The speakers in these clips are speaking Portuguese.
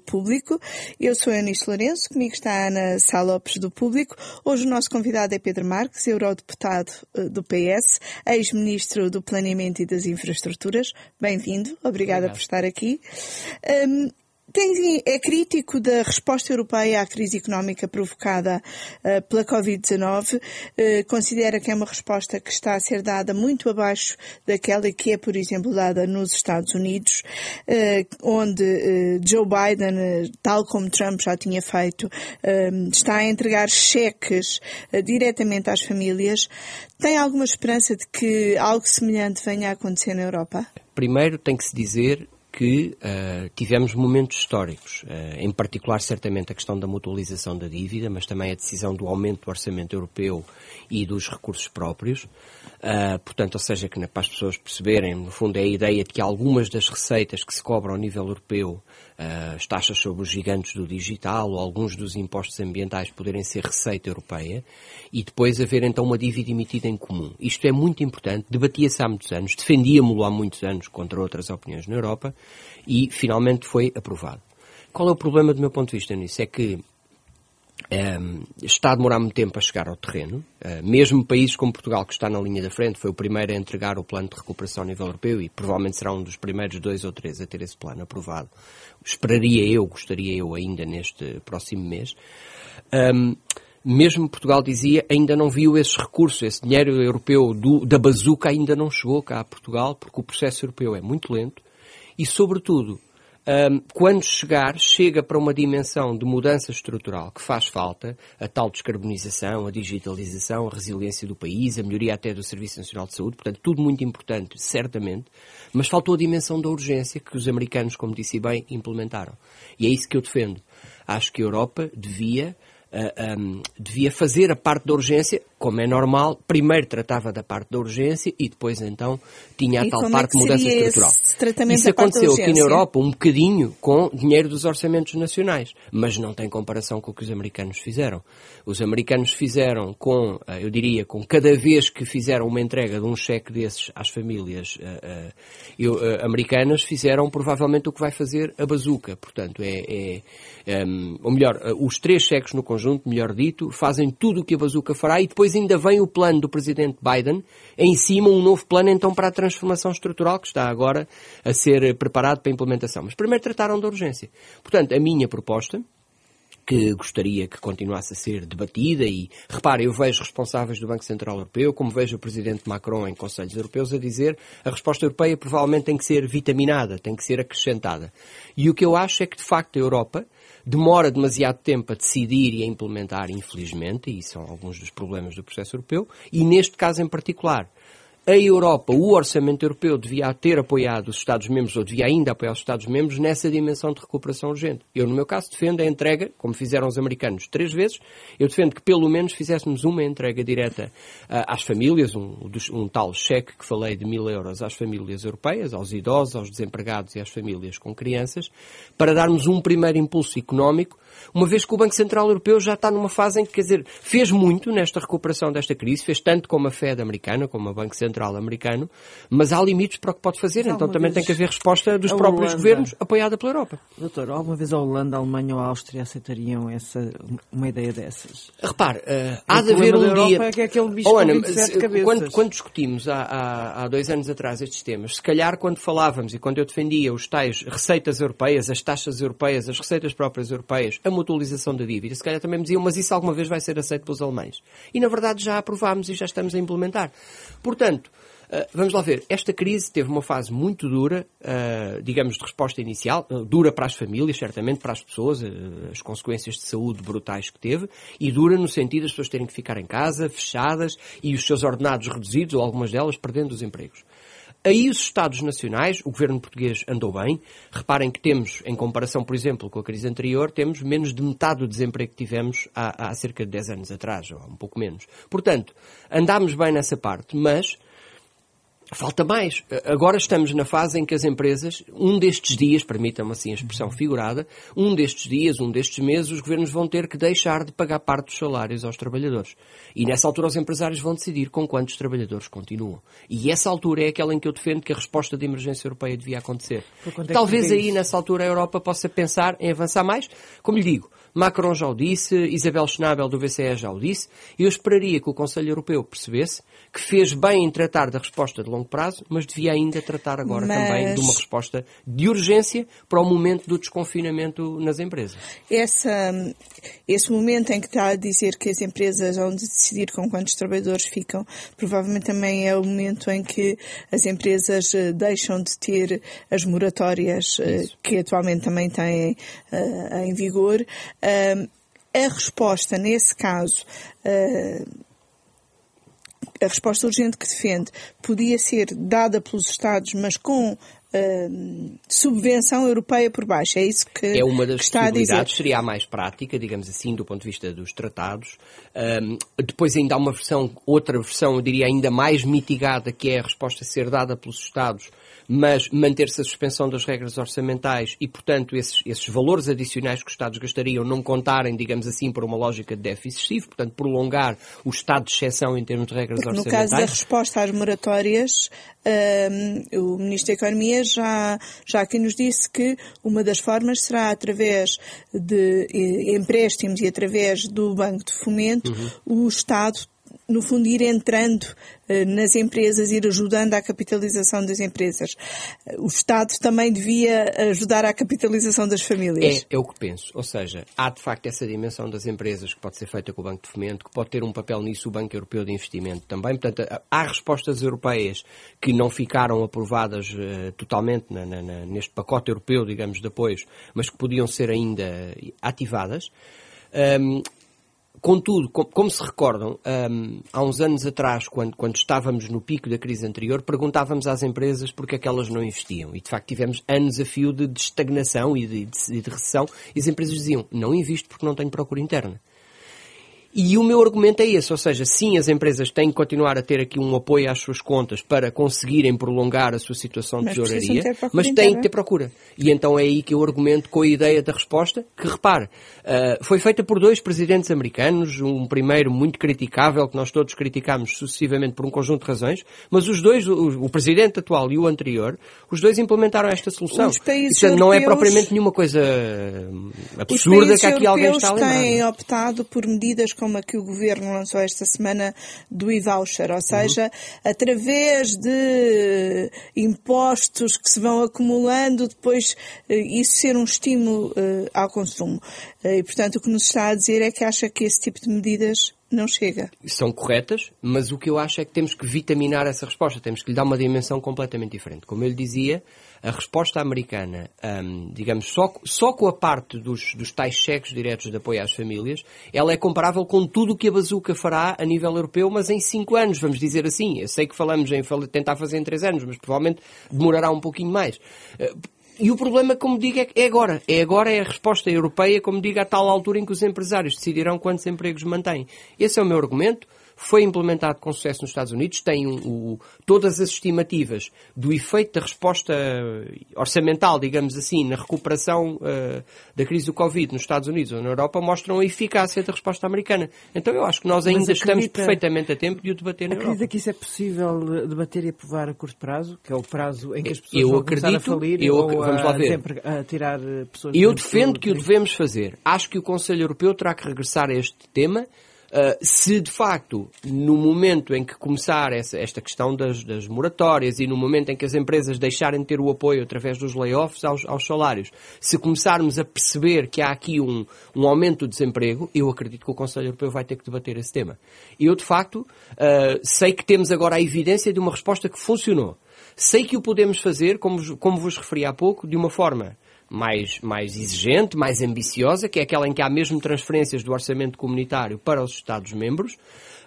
Público. Eu sou a Eunice Lourenço, comigo está a Ana Sá Lopes do Público. Hoje o nosso convidado é Pedro Marques, eurodeputado eh, do PS, ex-ministro do Planeamento e das Infraestruturas. Bem-vindo, obrigada Obrigado. por estar aqui. Um, tem, é crítico da resposta europeia à crise económica provocada uh, pela Covid-19. Uh, considera que é uma resposta que está a ser dada muito abaixo daquela que é, por exemplo, dada nos Estados Unidos, uh, onde Joe Biden, tal como Trump já tinha feito, está a entregar cheques diretamente às famílias. Tem alguma esperança de que algo semelhante venha a acontecer na Europa? Primeiro tem que se dizer que uh, tivemos momentos históricos, uh, em particular certamente a questão da mutualização da dívida, mas também a decisão do aumento do orçamento europeu e dos recursos próprios. Uh, portanto, ou seja, que para as pessoas perceberem, no fundo é a ideia de que algumas das receitas que se cobram ao nível europeu uh, as taxas sobre os gigantes do digital ou alguns dos impostos ambientais poderem ser receita europeia e depois haver então uma dívida emitida em comum. Isto é muito importante, debatia-se há muitos anos, defendíamos-lo há muitos anos contra outras opiniões na Europa e finalmente foi aprovado. Qual é o problema do meu ponto de vista nisso? É que um, ehm, está a demorar muito tempo a chegar ao terreno. Uh, mesmo países como Portugal, que está na linha da frente, foi o primeiro a entregar o plano de recuperação a nível europeu e provavelmente será um dos primeiros dois ou três a ter esse plano aprovado. Esperaria eu, gostaria eu ainda neste próximo mês. Um, ehm, mesmo Portugal dizia, ainda não viu esses recursos, esse dinheiro europeu do, da bazuca ainda não chegou cá a Portugal, porque o processo europeu é muito lento e, sobretudo, quando chegar, chega para uma dimensão de mudança estrutural que faz falta, a tal descarbonização, a digitalização, a resiliência do país, a melhoria até do Serviço Nacional de Saúde, portanto, tudo muito importante, certamente, mas faltou a dimensão da urgência que os americanos, como disse bem, implementaram. E é isso que eu defendo. Acho que a Europa devia uh, ah, um, devia fazer a parte da urgência, como é normal, primeiro tratava da parte da urgência e depois então tinha a e tal é parte é de mudança estrutural. Isso aconteceu aqui na Europa um bocadinho com dinheiro dos orçamentos nacionais, mas não tem comparação com o que os americanos fizeram. Os americanos fizeram com, uh, eu diria, com cada vez que fizeram uma entrega de um cheque desses às famílias uh, eu, americanas, fizeram provavelmente o que vai fazer a bazuca. Portanto, é, é um, ou melhor, os três cheques no conjunto conjunto, melhor dito, fazem tudo o que a Bazuca fará e depois ainda vem o plano do presidente Biden, em cima um novo plano então para a transformação estrutural que está agora a ser preparado para implementação. Mas primeiro trataram da urgência. Portanto, a minha proposta, que gostaria que continuasse a ser debatida e, repare, eu vejo responsáveis do Banco Central Europeu, como vejo o Presidente Macron em Conselhos Europeus, a dizer a resposta europeia provavelmente tem que ser vitaminada, tem que ser acrescentada. E o que eu acho é que, de facto, a Europa demora demasiado tempo a decidir e a implementar, infelizmente, e são alguns dos problemas do processo europeu, e neste caso em particular, a Europa, o orçamento europeu devia ter apoiado os Estados-membros, ou devia ainda apoiar os Estados-membros, nessa dimensão de recuperação urgente. Eu, no meu caso, defendo a entrega, como fizeram os americanos três vezes, eu defendo que pelo menos fizéssemos uma entrega direta uh, às famílias, um, um, tal cheque que falei de mil euros às famílias europeias, aos idosos, aos desempregados e às famílias com crianças, para darmos um primeiro impulso económico uma vez que o Banco Central Europeu já está numa fase em que, quer dizer, fez muito nesta recuperação desta crise, fez tanto como a Fed americana, como o Banco Central americano, mas há limites para o que pode fazer, então também tem que haver resposta dos próprios Holanda, governos apoiada pela Europa. Doutor, alguma vez a Holanda, a Alemanha ou a Áustria aceitariam essa, uma ideia dessas? Repare, uh, há de haver um dia... É que é aquele bicho oh, Ana, quando, quando, discutimos há, há, há dois anos atrás estes temas, se calhar quando falávamos e quando eu defendia os tais receitas europeias, as taxas europeias, as receitas próprias europeias, a mutualização da dívida. Se calhar também me diziam, mas isso alguma vez vai ser aceito pelos alemães. E na verdade já aprovámos e já estamos a implementar. Portanto, Uh, vamos lá ver, esta crise teve uma fase muito dura, uh, digamos, de resposta inicial, uh, dura para as famílias, certamente, para as pessoas, as consequências de saúde brutais que teve, e dura no sentido de as pessoas terem que ficar em casa, fechadas, e os seus ordenados reduzidos, ou algumas delas, perdendo os empregos. Aí os Estados Nacionais, o governo português andou bem. Reparem que temos, em comparação, por exemplo, com a crise anterior, temos menos de metade do desemprego que tivemos há, há cerca de 10 anos atrás, ou um pouco menos. Portanto, andámos bem nessa parte, mas Falta mais. Agora estamos na fase em que as empresas, um destes dias, permitam-me assim a expressão figurada, um destes dias, um destes meses, os governos vão ter que deixar de pagar parte dos salários aos trabalhadores. E nessa altura os empresários vão decidir com quantos trabalhadores continuam. E essa altura é aquela em que eu defendo que a resposta de emergência europeia devia acontecer. É Talvez aí, nessa altura, a Europa possa pensar em avançar mais. Como lhe digo, Macron já o disse, Isabel Schnabel do BCE já o disse, eu esperaria que o Conselho Europeu percebesse que fez bem em tratar da resposta de longo prazo, mas devia ainda tratar agora mas... também de uma resposta de urgência para o momento do desconfinamento nas empresas. Essa, esse momento em que está a dizer que as empresas vão decidir com quantos trabalhadores ficam, provavelmente também é o momento em que as empresas eh, deixam de ter as moratórias eh, Isso. que atualmente também têm uh, em vigor. Uh, a resposta, nesse caso, uh, a resposta urgente que defende podia ser dada pelos Estados, mas com Uh, subvenção europeia por baixo. É isso que, é uma das que está a dizer. Seria a mais prática, digamos assim, do ponto de vista dos tratados. Um, depois ainda há uma versão, outra versão, eu diria ainda mais mitigada, que é a resposta ser dada pelos Estados mas manter-se a suspensão das regras orçamentais e, portanto, esses, esses valores adicionais que os Estados gastariam não contarem, digamos assim, por uma lógica de déficit excessivo, portanto, prolongar o estado de exceção em termos de regras Porque orçamentais. No caso da resposta às moratórias, um, o Ministro da Economia já, já aqui nos disse que uma das formas será através de eh, empréstimos e através do Banco de Fomento, uhum. o Estado no fundo, ir entrando eh, nas empresas, ir ajudando à capitalização das empresas. O Estado também devia ajudar à capitalização das famílias. É, é o que penso. Ou seja, há de facto essa dimensão das empresas que pode ser feita com o Banco de Fomento, que pode ter um papel nisso o Banco Europeu de Investimento também. Portanto, há respostas europeias que não ficaram aprovadas uh, totalmente na, na, neste pacote europeu, digamos, de apoios, mas que podiam ser ainda ativadas. Um, Contudo, como se recordam, um, há uns anos atrás, quando, quando, estávamos no pico da crise anterior, perguntávamos às empresas porque é que elas não investiam. E, de facto, tivemos anos a fio de, de estagnação e de, de, de recessão. E as empresas diziam, não invisto porque não tenho procura interna. E o meu argumento é esse, ou seja, sim, as empresas têm que continuar a ter aqui um apoio às suas contas para conseguirem prolongar a sua situação de tesouraria, mas têm que ter procura. E então é aí que eu argumento com a ideia da resposta, que repare, uh, foi feita por dois presidentes americanos, um primeiro muito criticável, que nós todos criticámos sucessivamente por um conjunto de razões, mas os dois, o, o presidente atual e o anterior, os dois implementaram esta solução. Os países Portanto, não é propriamente nenhuma coisa absurda que aqui alguém está a lembrar. Os países têm optado por medidas como a que o Governo lançou esta semana do e-voucher, ou seja, uhum. através de impostos que se vão acumulando, depois eh, isso ser um estímulo eh, ao consumo. Eh, e, portanto, o que nos está a dizer é que acha que esse tipo de medidas não chega. São corretas, mas o que eu acho é que temos que vitaminar essa resposta, temos que lhe dar uma dimensão completamente diferente. Como eu lhe dizia, a resposta americana, um, digamos, só, só com a parte dos, dos tais cheques diretos de apoio às famílias, ela é comparável com tudo o que a bazuca fará a nível europeu, mas em cinco anos, vamos dizer assim. Eu sei que falamos em tentar fazer em três anos, mas provavelmente demorará um pouquinho mais. Uh, e o problema, como digo, é, é agora. É agora, é a resposta europeia, como digo, a tal altura em que os empresários decidirão quantos empregos mantêm. Esse é o meu argumento foi implementado com sucesso nos Estados Unidos, tem um, um, todas as estimativas do efeito da resposta orçamental, digamos assim, na recuperação uh, da crise do Covid nos Estados Unidos ou na Europa mostram a eficácia da resposta americana. Então eu acho que nós ainda acredita, estamos perfeitamente a tempo de o debater na Acredita Europa. que isso é possível debater e aprovar a curto prazo, que é o prazo em que as pessoas eu vão acredito, a falir eu, ou vamos a, lá ver. a tirar pessoas... Eu defendo que o devemos fazer. Acho que o Conselho Europeu terá que regressar a este tema Uh, se de facto, no momento em que começar essa, esta questão das, das, moratórias e no momento em que as empresas deixarem de ter o apoio através dos layoffs aos, aos salários, se começarmos a perceber que há aqui um, um, aumento do desemprego, eu acredito que o Conselho Europeu vai ter que debater esse tema. Eu, de facto, uh, sei que temos agora a evidência de uma resposta que funcionou. Sei que o podemos fazer, como, como vos referi há pouco, de uma forma mais, mais exigente, mais ambiciosa, que é aquela em que há mesmo transferências do orçamento comunitário para os Estados-membros.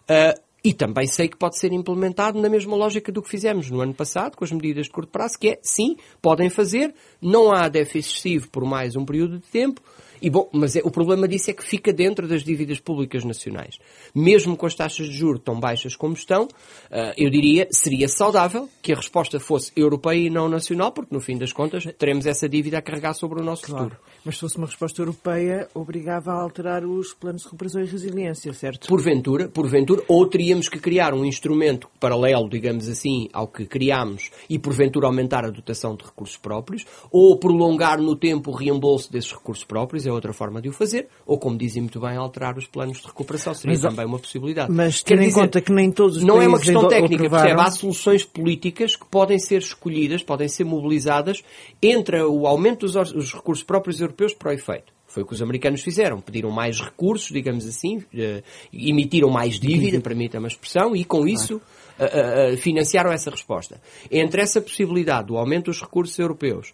Uh, E também sei que pode ser implementado na mesma lógica do que fizemos no ano passado, com as medidas de curto prazo, que é, sim, podem fazer, não há déficit excessivo por mais um período de tempo, e bom, mas é, o problema disso é que fica dentro das dívidas públicas nacionais. Mesmo com as taxas de juros tão baixas como estão, uh, eu diria seria saudável que a resposta fosse europeia e não nacional, porque no fim das contas teremos essa dívida a carregar sobre o nosso claro. futuro. Mas se fosse uma resposta europeia, obrigava a alterar os planos de recuperação e resiliência, certo? Porventura, porventura, ou teríamos que criar um instrumento paralelo, digamos assim, ao que criámos e porventura aumentar a dotação de recursos próprios, ou prolongar no tempo o reembolso desses recursos próprios, é outra forma de o fazer, ou como dizem muito bem, alterar os planos de recuperação seria mas, também uma possibilidade. Mas tendo em conta que nem todos os Não é uma questão técnica, percebe? Há soluções políticas que podem ser escolhidas, podem ser mobilizadas entre o aumento dos os recursos próprios europeus europeus para o efeito. Foi o que os americanos fizeram. Pediram mais recursos, digamos assim, uh, emitiram mais dívida, permita uma expressão, e com isso uh, uh, financiaram essa resposta. Entre essa possibilidade do aumento dos recursos europeus,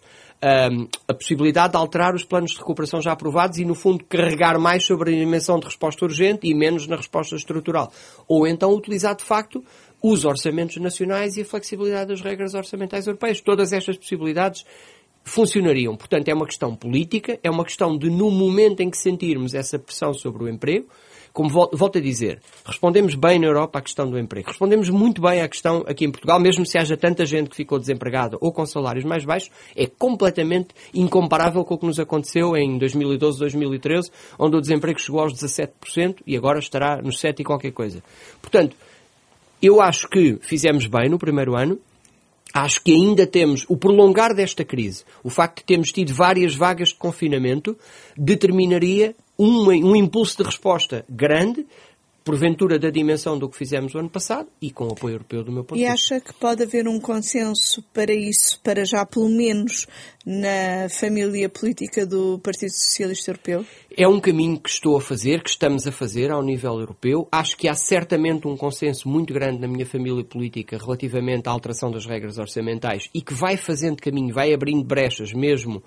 a possibilidade de alterar os planos de recuperação já aprovados e, no fundo, carregar mais sobre a dimensão de resposta urgente e menos na resposta estrutural. Ou então utilizar, de facto, os orçamentos nacionais e a flexibilidade das regras orçamentais europeias. Todas estas possibilidades funcionariam. Portanto, é uma questão política, é uma questão de, no momento em que sentirmos essa pressão sobre o emprego, como volto a dizer, respondemos bem na Europa à questão do emprego. Respondemos muito bem à questão aqui em Portugal, mesmo se haja tanta gente que ficou desempregada ou com salários mais baixos, é completamente incomparável com o que nos aconteceu em 2012, 2013, onde o desemprego chegou aos 17% e agora estará nos 7 e qualquer coisa. Portanto, eu acho que fizemos bem no primeiro ano, acho que ainda temos o prolongar desta crise, o facto de termos tido várias vagas de confinamento, determinaria um, um impulso de resposta grande porventura da dimensão do que fizemos o ano passado e com o apoio europeu do meu ponto. E acha que pode haver um consenso para isso, para já pelo menos na família política do Partido Socialista Europeu? É um caminho que estou a fazer, que estamos a fazer ao nível europeu. Acho que há certamente um consenso muito grande na minha família política relativamente à alteração das regras orçamentais e que vai fazendo caminho, vai abrindo brechas mesmo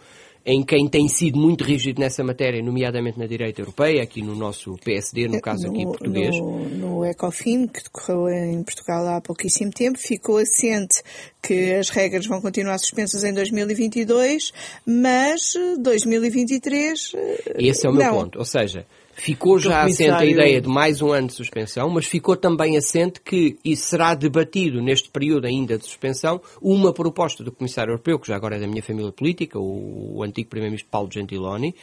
em quem tem sido muito rígido nessa matéria, nomeadamente na direita europeia, aqui no nosso PSD, no caso no, aqui português. No, no ECOFIN, que decorreu em Portugal há pouquíssimo tempo, ficou assente que as regras vão continuar suspensas em 2022, mas 2023. Esse é o meu não. ponto. Ou seja, Ficou já assente a ideia de mais um ano de suspensão, mas ficou também assente que e será debatido neste período ainda de suspensão uma proposta do Comissário Europeu, que já agora é da minha família política, o, o antigo Primeiro-Ministro Paulo Gentiloni,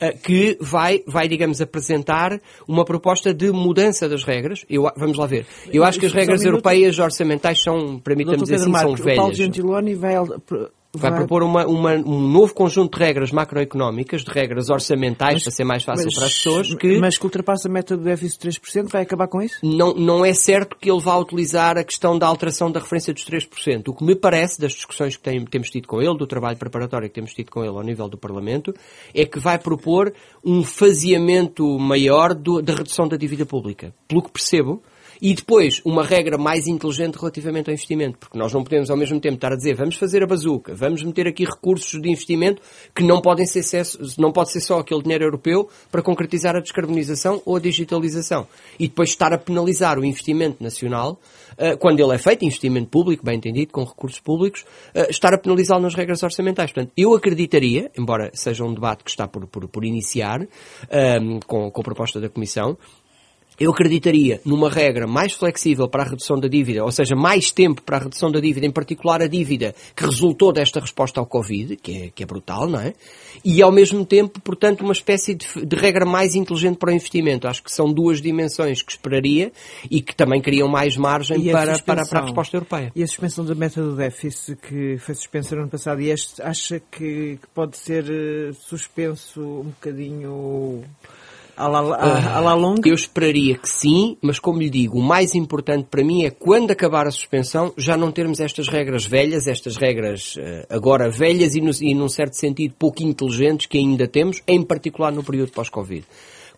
eh, que vai, vai, digamos, apresentar uma proposta de mudança das regras. Eu, vamos lá ver. Eu acho que as regras europeias orçamentais são, permita-me dizer assim, são velhas. Paulo Gentiloni vai Vai, vai propor uma, uma, um novo conjunto de regras macroeconómicas, de regras orçamentais, mas, para ser mais fácil mas, para as pessoas. Que, mas que ultrapassa a meta do déficit de 3%, vai acabar com isso? Não, não é certo que ele vá utilizar a questão da alteração da referência dos 3%. O que me parece, das discussões que tem, temos tido com ele, do trabalho preparatório que temos tido com ele ao nível do Parlamento, é que vai propor um faseamento maior do, da redução da dívida pública. Pelo que percebo, e depois, uma regra mais inteligente relativamente ao investimento, porque nós não podemos ao mesmo tempo estar a dizer vamos fazer a bazuca, vamos meter aqui recursos de investimento que não podem ser, não pode ser só aquele dinheiro europeu para concretizar a descarbonização ou a digitalização. E depois estar a penalizar o investimento nacional, eh, quando ele é feito, investimento público, bem entendido, com recursos públicos, eh, estar a penalizá-lo nas regras orçamentais. Portanto, eu acreditaria, embora seja um debate que está por, por, por iniciar, eh, com, com a proposta da Comissão, eu acreditaria numa regra mais flexível para a redução da dívida, ou seja, mais tempo para a redução da dívida, em particular a dívida que resultou desta resposta ao Covid, que é, que é brutal, não é? E ao mesmo tempo, portanto, uma espécie de, de, regra mais inteligente para o investimento. Acho que são duas dimensões que esperaria e que também criam mais margem para, para, para, a resposta europeia. E a suspensão da meta do déficit, que foi suspensa no ano passado, e este acha que, que pode ser uh, suspenso um bocadinho la, la longa? Eu esperaria que sim, mas como lhe digo, o mais importante para mim é quando acabar a suspensão já não termos estas regras velhas, estas regras uh, agora velhas e, no, e num certo sentido pouco inteligentes que ainda temos, em particular no período pós-Covid.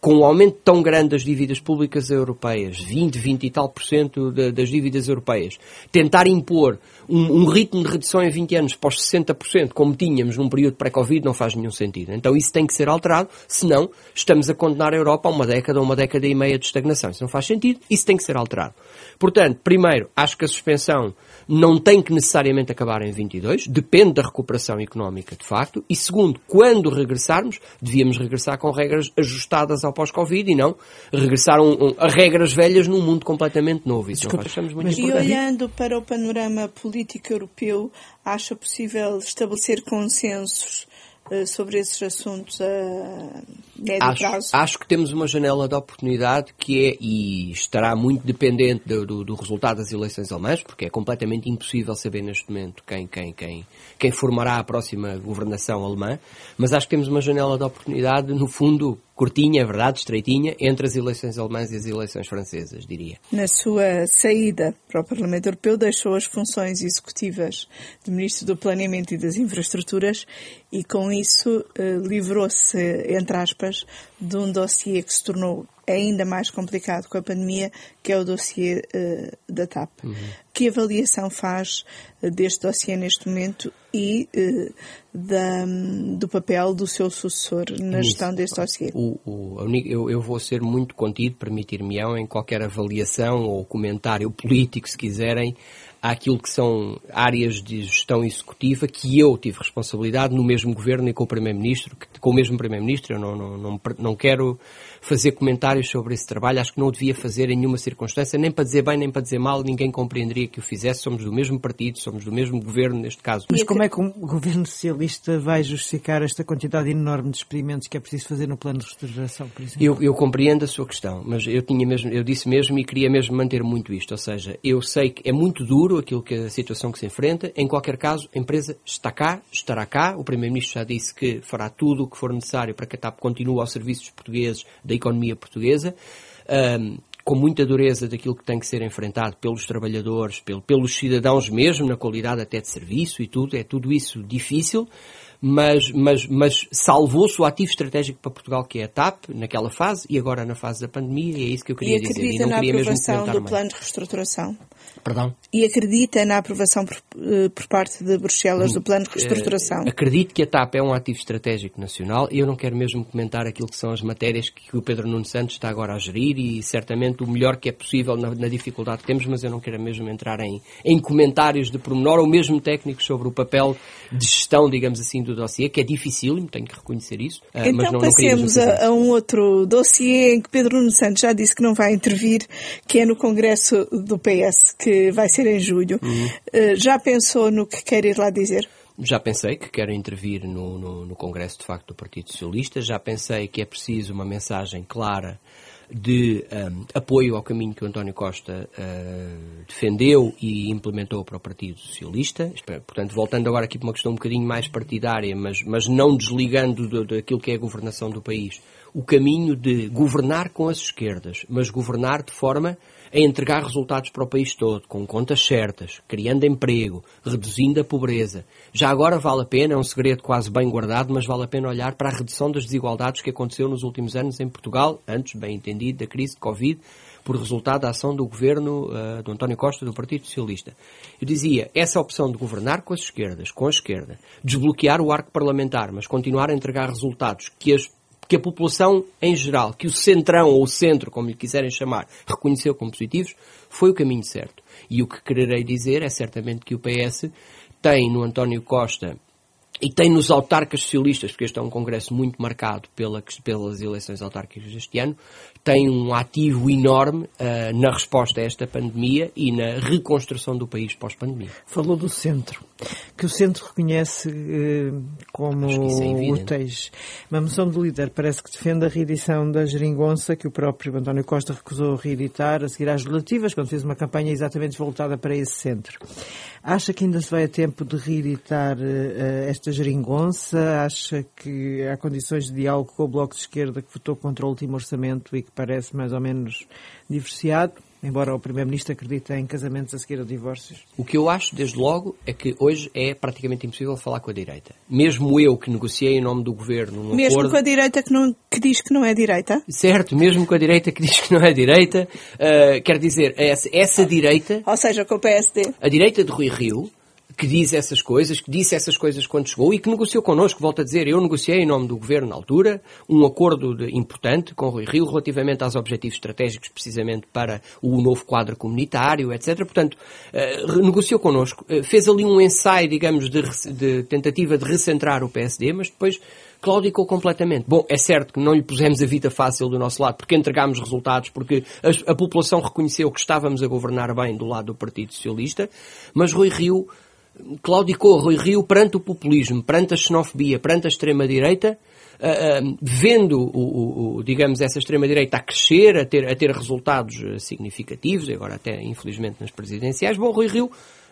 Com um aumento tão grande das dívidas públicas europeias, 20, 20 e tal por cento das dívidas europeias, tentar impor um, um, ritmo de redução em 20 anos para os 60%, como tínhamos num período pré-Covid, não faz nenhum sentido. Então isso tem que ser alterado, senão estamos a condenar a Europa a uma década ou uma década e meia de estagnação. Isso não faz sentido, isso tem que ser alterado. Portanto, primeiro, acho que a suspensão não tem que necessariamente acabar em 22, depende da recuperação económica de facto, e segundo, quando regressarmos, devíamos regressar com regras ajustadas ao pós-Covid e não regressar um, a regras velhas num mundo completamente novo. Isso Desculpa, faz, muito E olhando para o panorama político europeu, acha possível estabelecer consensos eh, sobre esses assuntos a médio acho, prazo? Acho que temos uma janela de oportunidade que é, e estará muito dependente do, do, do, resultado das eleições alemãs, porque é completamente impossível saber neste momento quem, quem, quem, quem formará a próxima governação alemã, mas acho que temos uma janela de oportunidade, no fundo, curtinha, é verdade, estreitinha, entre as eleições alemãs e as eleições francesas, diria. Na sua saída para o Parlamento Europeu, deixou as funções executivas de Ministro do Planeamento e das Infraestruturas e, com isso, eh, livrou-se, entre aspas, de um dossiê que se tornou ainda mais complicado com a pandemia, que é o dossiê uh, da TAP. Uhum. Que avaliação faz uh, deste dossiê neste momento e uh, da, do papel do seu sucessor na Isso. gestão deste dossiê? O, o, eu, eu, vou ser muito contido, permitir-me-ão, em qualquer avaliação ou comentário político, se quiserem, àquilo que são áreas de gestão executiva que eu tive responsabilidade no mesmo governo e com o Primeiro-Ministro, com o mesmo Primeiro-Ministro. Eu não, não, não, não quero fazer comentários sobre esse trabalho. Acho que não o devia fazer em nenhuma circunstância, nem para dizer bem, nem para dizer mal. Ninguém compreenderia que o fizesse. Somos do mesmo partido, somos do mesmo governo, neste caso. Mas como é que o governo socialista vai justificar esta quantidade enorme de experimentos que é preciso fazer no plano de restauração, por exemplo? Eu, eu compreendo a sua questão, mas eu, tinha mesmo, eu disse mesmo e queria mesmo manter muito isto. Ou seja, eu sei que é muito duro aquilo que a situação que se enfrenta. Em qualquer caso, a empresa está cá, estará cá. O Primeiro-Ministro já disse que fará tudo o que for necessário para que a TAP continue ao serviço dos portugueses da economia portuguesa, um, com muita dureza daquilo que tem que ser enfrentado pelos trabalhadores, pelo, pelos cidadãos mesmo, na qualidade até de serviço e tudo, é tudo isso difícil, mas, mas, mas salvou-se o ativo estratégico para Portugal, que é a TAP, naquela fase, e agora na fase da pandemia, e é isso que eu queria e dizer. E queria mesmo comentar do plano de reestruturação? Perdão? E acredita na aprovação por, eh, por, parte de Bruxelas do plano de reestruturação? Uh, acredito que a TAP é um ativo estratégico nacional eu não quero mesmo comentar aquilo que são as matérias que, que o Pedro Nuno Santos está agora a gerir e certamente o melhor que é possível na, na dificuldade que temos, mas eu não quero mesmo entrar em, em comentários de pormenor ou mesmo técnicos sobre o papel de gestão, digamos assim, do dossiê, que é dificílimo, tenho que reconhecer isso. Uh, então mas não, passemos não a, a, um outro dossiê em que Pedro Nuno Santos já disse que não vai intervir, que é no Congresso do PS, que vai ser em julho. Uhum. Uh, já pensou no que quer ir lá dizer? Já pensei que quero intervir no, no, no, Congresso, de facto, do Partido Socialista. Já pensei que é preciso uma mensagem clara de um, apoio ao caminho que o António Costa uh, defendeu e implementou para o Partido Socialista. Portanto, voltando agora aqui para uma questão um bocadinho mais partidária, mas, mas não desligando do, daquilo que é a governação do país, o caminho de governar com as esquerdas, mas governar de forma a entregar resultados para o país todo, com contas certas, criando emprego, reduzindo a pobreza. Já agora vale a pena, é um segredo quase bem guardado, mas vale a pena olhar para a redução das desigualdades que aconteceu nos últimos anos em Portugal, antes, bem entendido, da crise de Covid, por resultado da ação do governo uh, do António Costa do Partido Socialista. Eu dizia, essa opção de governar com as esquerdas, com a esquerda, desbloquear o arco parlamentar, mas continuar a entregar resultados que as que a população em geral, que o centrão ou o centro, como lhe quiserem chamar, reconheceu como positivos, foi o caminho certo. E o que quererei dizer é certamente que o PS tem no António Costa e tem nos autarcas socialistas, porque este é um congresso muito marcado pela, pelas eleições autárquicas deste ano, tem um ativo enorme uh, na resposta a esta pandemia e na reconstrução do país pós-pandemia. Falou do centro, que o centro reconhece uh, como é úteis. Uma moção do líder parece que defende a reedição da geringonça, que o próprio António Costa recusou reeditar a seguir às relativas, quando fez uma campanha exatamente voltada para esse centro. Acha que ainda se vai a tempo de reeditar uh, esta geringonça? Acha que há condições de diálogo com o Bloco de Esquerda que votou contra o último orçamento e que parece mais ou menos divorciado? embora o Primeiro-Ministro acredite em casamentos a seguir a divórcios? O que eu acho, desde logo, é que hoje é praticamente impossível falar com a direita. Mesmo eu que negociei em nome do Governo um Mesmo acordo... com a direita que, não, que diz que não é direita? Certo, mesmo com a direita que diz que não é direita, uh, quer dizer, essa, essa direita... Ou seja, com o PSD. A direita de Rui Rio que diz essas coisas, que disse essas coisas quando chegou e que negociou connosco, volto a dizer, eu negociei em nome do Governo na altura um acordo de, importante com o Rui Rio relativamente aos objetivos estratégicos precisamente para o novo quadro comunitário, etc. Portanto, uh, negociou connosco, uh, fez ali um ensaio, digamos, de, de, tentativa de recentrar o PSD, mas depois claudicou completamente. Bom, é certo que não lhe pusemos a vida fácil do nosso lado, porque entregámos resultados, porque a, a população reconheceu que estávamos a governar bem do lado do Partido Socialista, mas Rui Rio claudicou Rui Rio perante o populismo, perante a xenofobia, perante a extrema-direita, uh, uh, vendo, o, o, digamos, essa extrema-direita a crescer, a ter, a ter resultados significativos, agora até infelizmente nas presidenciais, bom, Rui Rio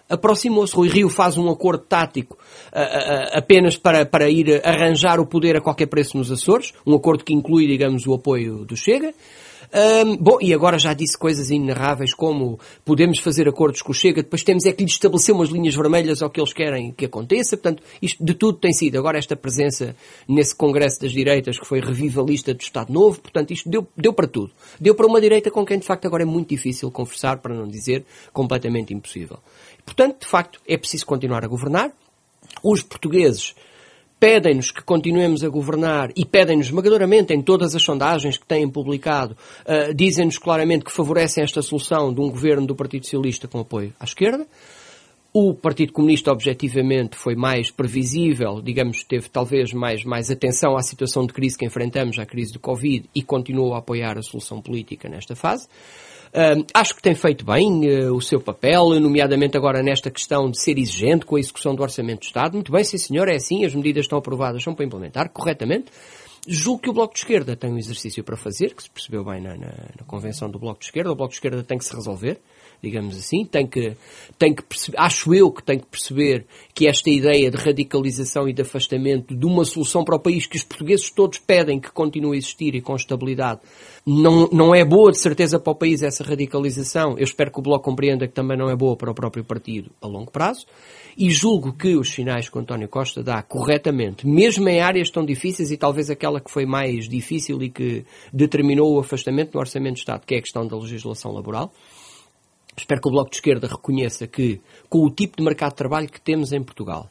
aproximou-se. Rui Rio faz um acordo tático uh, apenas para, para ir arranjar o poder a qualquer preço nos Açores, um acordo que inclui, digamos, o apoio do Chega. Bom, e agora já disse coisas inenarráveis como podemos fazer acordos com o Chega, depois temos é que lhe estabelecer umas linhas vermelhas ao que eles querem que aconteça. Portanto, isto de tudo tem sido. Agora esta presença nesse Congresso das Direitas que foi revivalista do Estado Novo, portanto, isto deu, deu para tudo. Deu para uma direita com quem de facto agora é muito difícil conversar, para não dizer completamente impossível. Portanto, de facto, é preciso continuar a governar. Os portugueses pedem-nos que continuemos a governar e pedem-nos esmagadoramente em todas as sondagens que têm publicado, uh, dizem-nos claramente que favorecem esta solução de um governo do Partido Socialista com apoio à esquerda. O Partido Comunista, objetivamente, foi mais previsível, digamos, teve talvez mais, mais atenção à situação de crise que enfrentamos, à crise do Covid, e continuou a apoiar a solução política nesta fase. Uh, acho que tem feito bem uh, o seu papel, nomeadamente agora nesta questão de ser exigente com a execução do Orçamento do Estado. Muito bem, sim senhor, é assim, as medidas estão aprovadas, são para implementar corretamente. Julgo que o Bloco de Esquerda tem um exercício para fazer, que se percebeu bem na, na, na convenção do Bloco de Esquerda. O Bloco de Esquerda tem que se resolver digamos assim, tem que, tem que perceber, acho eu que tem que perceber que esta ideia de radicalização e de afastamento de uma solução para o país que os portugueses todos pedem que continue a existir e com estabilidade, não, não é boa de certeza para o país essa radicalização. Eu espero que o Bloco compreenda que também não é boa para o próprio partido a longo prazo. E julgo que os sinais que o António Costa dá corretamente, mesmo em áreas tão difíceis e talvez aquela que foi mais difícil e que determinou o afastamento do Orçamento de Estado, que é a questão da legislação laboral, espero que o Bloco de Esquerda reconheça que, com o tipo de mercado de trabalho que temos em Portugal,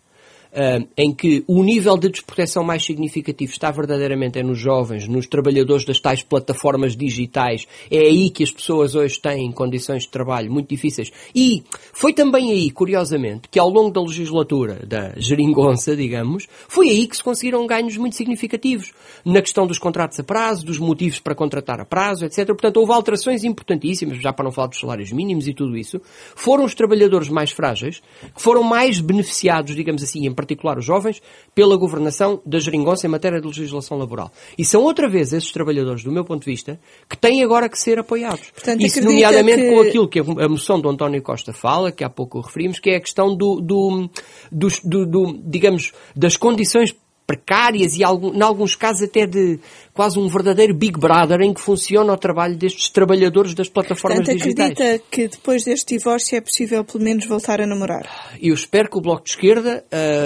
uh, em que o nível de desproteção mais significativo está verdadeiramente é nos jovens, nos trabalhadores das tais plataformas digitais. É aí que as pessoas hoje têm condições de trabalho muito difíceis. E foi também aí, curiosamente, que ao longo da legislatura da geringonça, digamos, foi aí que se conseguiram ganhos muito significativos. Na questão dos contratos a prazo, dos motivos para contratar a prazo, etc. Portanto, houve alterações importantíssimas, já para não falar dos salários mínimos e tudo isso. Foram os trabalhadores mais frágeis que foram mais beneficiados, digamos assim, em particular os jovens, pela governação da geringonça em matéria de legislação laboral. E são outra vez esses trabalhadores, do meu ponto de vista, que têm agora que ser apoiados. Portanto, Isso, nomeadamente que... com aquilo que a moção do António Costa fala, que há pouco referimos, que é a questão do, do, do, do, do digamos, das condições precárias e, em alguns casos, até de quase um verdadeiro Big Brother em que funciona o trabalho destes trabalhadores das plataformas Portanto, digitais. acredita que depois deste divórcio é possível, pelo menos, voltar a namorar? Eu espero que o Bloco de Esquerda,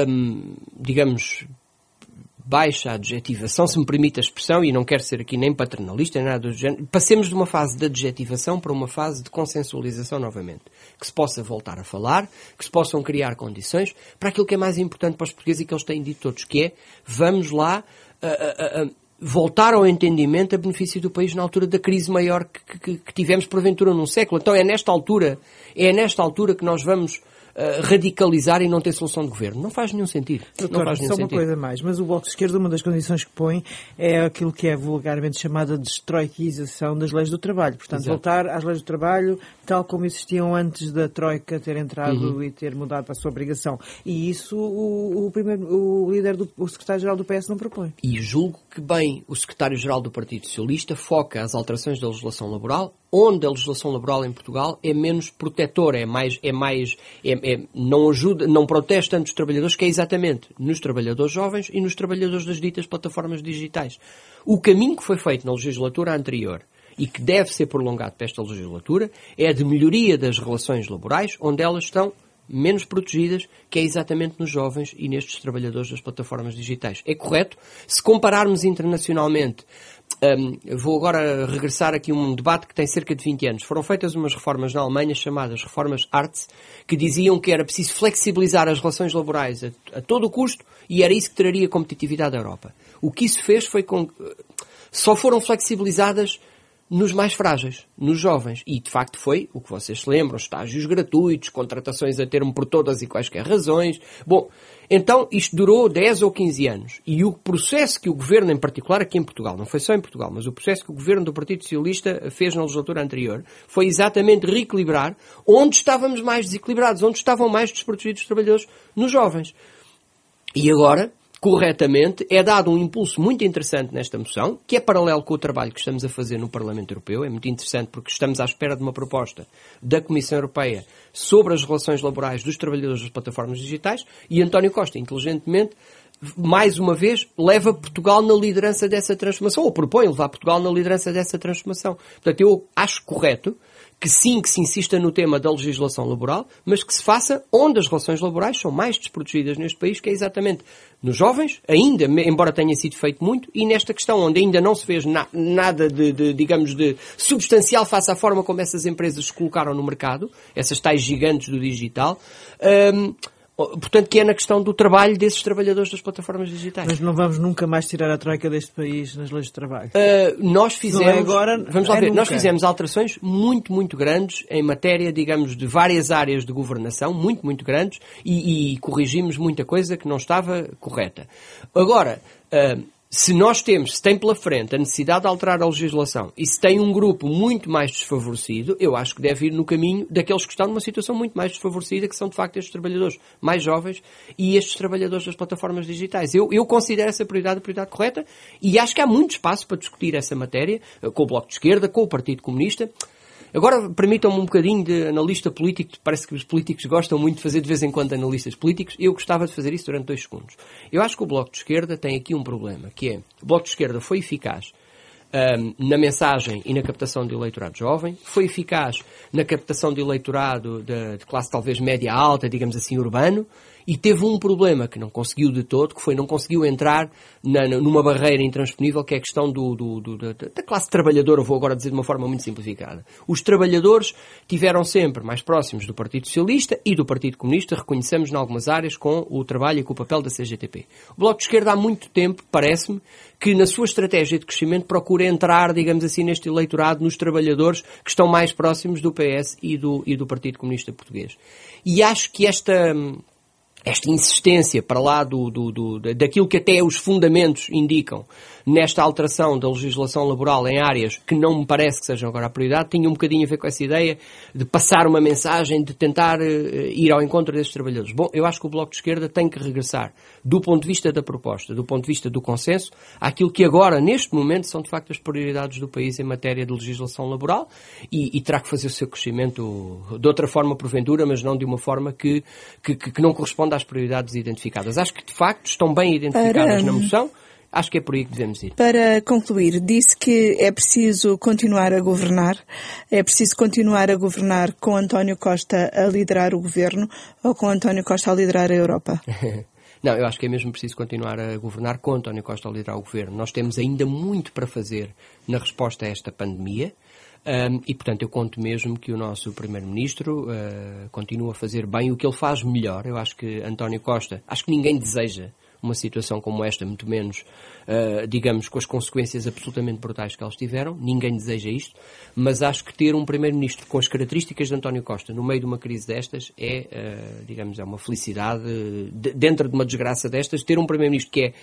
hum, digamos, baixa a adjetivação, se me permite a expressão, e não quero ser aqui nem paternalista, nem nada do género, passemos de uma fase de adjetivação para uma fase de consensualização novamente. Que se possa voltar a falar, que se possam criar condições para aquilo que é mais importante para os portugueses e que eles têm dito todos, que é, vamos lá uh, uh, uh, voltar ao entendimento a benefício do país na altura da crise maior que, que, que tivemos porventura num século. Então é nesta altura, é nesta altura que nós vamos uh, radicalizar e não ter solução de governo. Não faz nenhum sentido. Doutor, não faz nenhum só uma coisa mais, mas o Bloco de Esquerda, uma das condições que põe é aquilo que é vulgarmente chamada de destroiquização das leis do trabalho. Portanto, Exato. voltar às leis do trabalho tal como existiam antes da Troika ter entrado uhum. e ter mudado para a sua obrigação. E isso o, o, primeiro, o líder do o secretário-geral do PS não propõe. E julgo que bem o secretário-geral do Partido Socialista foca as alterações da legislação laboral onde a legislação laboral em Portugal é menos protetora, é mais, é mais, é, é, não ajuda, não protege tanto os trabalhadores, que é exatamente nos trabalhadores jovens e nos trabalhadores das ditas plataformas digitais. O caminho que foi feito na legislatura anterior, e que deve ser prolongado para esta legislatura é a de melhoria das relações laborais, onde elas estão menos protegidas, que é exatamente nos jovens e nestes trabalhadores das plataformas digitais. É correto? Se compararmos internacionalmente, um, vou agora regressar aqui a um debate que tem cerca de 20 anos. Foram feitas umas reformas na Alemanha chamadas reformas Arts, que diziam que era preciso flexibilizar as relações laborais a, a todo o custo e era isso que traria competitividade à Europa. O que isso fez foi com. Só foram flexibilizadas nos mais frágeis, nos jovens. E, de facto, foi o que vocês se lembram: estágios gratuitos, contratações a termo por todas e quaisquer razões. Bom, então isto durou 10 ou 15 anos. E o processo que o governo, em particular aqui em Portugal, não foi só em Portugal, mas o processo que o governo do Partido Socialista fez na legislatura anterior, foi exatamente reequilibrar onde estávamos mais desequilibrados, onde estavam mais desprotegidos os trabalhadores, nos jovens. E agora, corretamente, é dado um impulso muito interessante nesta moção, que é paralelo com o trabalho que estamos a fazer no Parlamento Europeu. É muito interessante porque estamos à espera de uma proposta da Comissão Europeia sobre as relações laborais dos trabalhadores das plataformas digitais e António Costa, inteligentemente, mais uma vez, leva Portugal na liderança dessa transformação, ou propõe levar Portugal na liderança dessa transformação. Portanto, eu acho correto que sim, que se insista no tema da legislação laboral, mas que se faça onde as relações laborais são mais desprotegidas neste país, que é exatamente nos jovens, ainda, embora tenha sido feito muito, e nesta questão onde ainda não se fez na, nada de, de, digamos, de substancial face à forma como essas empresas se colocaram no mercado, essas tais gigantes do digital, um, Portanto, que é na questão do trabalho desses trabalhadores das plataformas digitais. Mas não vamos nunca mais tirar a troika deste país nas leis de trabalho. Uh, nós fizemos. É agora, vamos lá é ver, nunca. nós fizemos alterações muito, muito grandes em matéria, digamos, de várias áreas de governação, muito, muito grandes, e, e corrigimos muita coisa que não estava correta. Agora, uh, se nós temos, se tem pela frente a necessidade de alterar a legislação e se tem um grupo muito mais desfavorecido, eu acho que deve ir no caminho daqueles que estão numa situação muito mais desfavorecida, que são de facto estes trabalhadores mais jovens e estes trabalhadores das plataformas digitais. Eu, eu considero essa prioridade a prioridade correta e acho que há muito espaço para discutir essa matéria eh, com o Bloco de Esquerda, com o Partido Comunista. Agora, permitam-me um bocadinho de analista político, parece que os políticos gostam muito de fazer de vez em quando analistas políticos, eu gostava de fazer isso durante dois segundos. Eu acho que o Bloco de Esquerda tem aqui um problema, que é, o Bloco de Esquerda foi eficaz um, na mensagem e na captação de eleitorado jovem, foi eficaz na captação de eleitorado de, de classe talvez média alta, digamos assim, urbano, e teve um problema que não conseguiu de todo, que foi não conseguiu entrar na, numa barreira intransponível, que é a questão do, do, do, da, classe trabalhadora, vou agora dizer de uma forma muito simplificada. Os trabalhadores tiveram sempre mais próximos do Partido Socialista e do Partido Comunista, reconhecemos em algumas áreas com o trabalho e com o papel da CGTP. O Bloco de Esquerda há muito tempo, parece-me, que na sua estratégia de crescimento procura entrar, digamos assim, neste eleitorado, nos trabalhadores que estão mais próximos do PS e do, e do Partido Comunista Português. E acho que esta, esta insistência para lá do, do, do, daquilo que até os fundamentos indicam nesta alteração da legislação laboral em áreas que não me parece que sejam agora a prioridade, tinha um bocadinho a ver com essa ideia de passar uma mensagem, de tentar uh, ir ao encontro desses trabalhadores. Bom, eu acho que o Bloco de Esquerda tem que regressar, do ponto de vista da proposta, do ponto de vista do consenso, àquilo que agora, neste momento, são de facto as prioridades do país em matéria de legislação laboral e, e terá que fazer o seu crescimento de outra forma, porventura, mas não de uma forma que, que, que não corresponda às prioridades identificadas. Acho que, de facto, estão bem identificadas na moção. Acho que é por aí que devemos ir. Para concluir, disse que é preciso continuar a governar, é preciso continuar a governar com António Costa a liderar o governo ou com António Costa a liderar a Europa? Não, eu acho que é mesmo preciso continuar a governar com António Costa a liderar o governo. Nós temos ainda muito para fazer na resposta a esta pandemia. Um, e, portanto, eu conto mesmo que o nosso Primeiro-Ministro uh, continua a fazer bem o que ele faz melhor. Eu acho que António Costa, acho que ninguém deseja uma situação como esta, muito menos, uh, digamos, com as consequências absolutamente brutais que elas tiveram. Ninguém deseja isto, mas acho que ter um Primeiro-Ministro com as características de António Costa no meio de uma crise destas é, uh, digamos, é uma felicidade. De, dentro de uma desgraça destas, ter um Primeiro-Ministro que é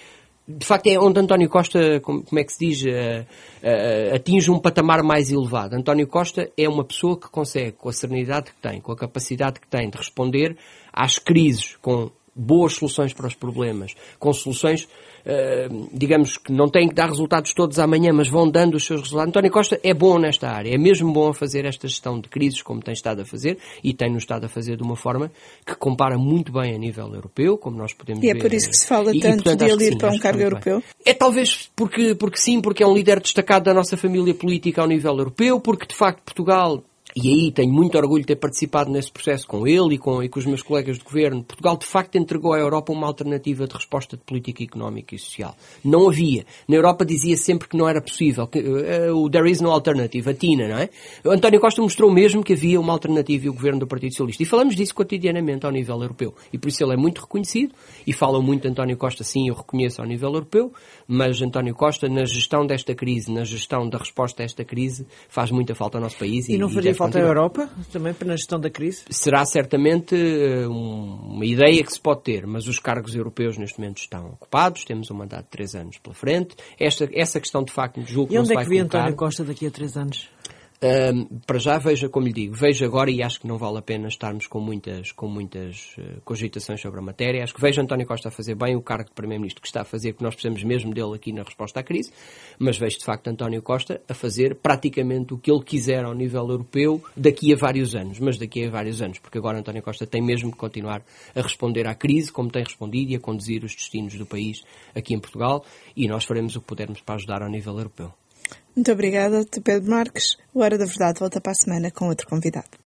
de facto é onde António Costa, como, é que se diz, uh, atinge um patamar mais elevado. António Costa é uma pessoa que consegue, com a serenidade que tem, com a capacidade que tem de responder às crises com boas soluções para os problemas, com soluções uh, digamos que não têm que dar resultados todos amanhã, mas vão dando os seus resultados. António Costa é bom nesta área, é mesmo bom a fazer esta gestão de crises como tem estado a fazer e tem-nos estado a fazer de uma forma que compara muito bem a nível europeu, como nós podemos ver. E é por isso que se fala e, tanto e, portanto, de ele ir sim, para um cargo europeu? É talvez porque, porque sim, porque é um líder destacado da nossa família política ao nível europeu, porque de facto Portugal e aí tenho muito orgulho de ter participado nesse processo com ele e com, e com os meus colegas de governo. Portugal, de facto, entregou à Europa uma alternativa de resposta de política económica e social. Não havia. Na Europa dizia sempre que não era possível, que, uh, o there is no alternative, a TINA, não é? O António Costa mostrou mesmo que havia uma alternativa e o governo do Partido Socialista. E falamos disso cotidianamente ao nível europeu. E por isso ele é muito reconhecido e falam muito de António Costa, sim, eu reconheço ao nível europeu, mas António Costa, na gestão desta crise, na gestão da resposta a esta crise, faz muita falta ao nosso país. E, e falta à Europa, também na gestão da crise? Será certamente eh, uma ideia que se pode ter, mas os cargos europeus neste momento estão ocupados, temos um mandato de três anos pela frente. Esta, essa questão, de facto, julgo e que onde é que vê António Costa daqui a três anos? Para já, veja como lhe digo, veja agora e acho que não vale a pena estarmos com muitas, com muitas uh, cogitações sobre a matéria. Acho que vejo António Costa a fazer bem o cargo de Primeiro-Ministro que está a fazer, que nós precisamos mesmo dele aqui na resposta à crise, mas vejo de facto António Costa a fazer praticamente o que ele quiser ao nível europeu daqui a vários anos, mas daqui a vários anos, porque agora António Costa tem mesmo que continuar a responder à crise, como tem respondido, e a conduzir os destinos do país aqui em Portugal, e nós faremos o que pudermos para ajudar ao nível europeu. Muito obrigada, Pedro Marques. O Hora da Verdade volta para a semana com outro convidado.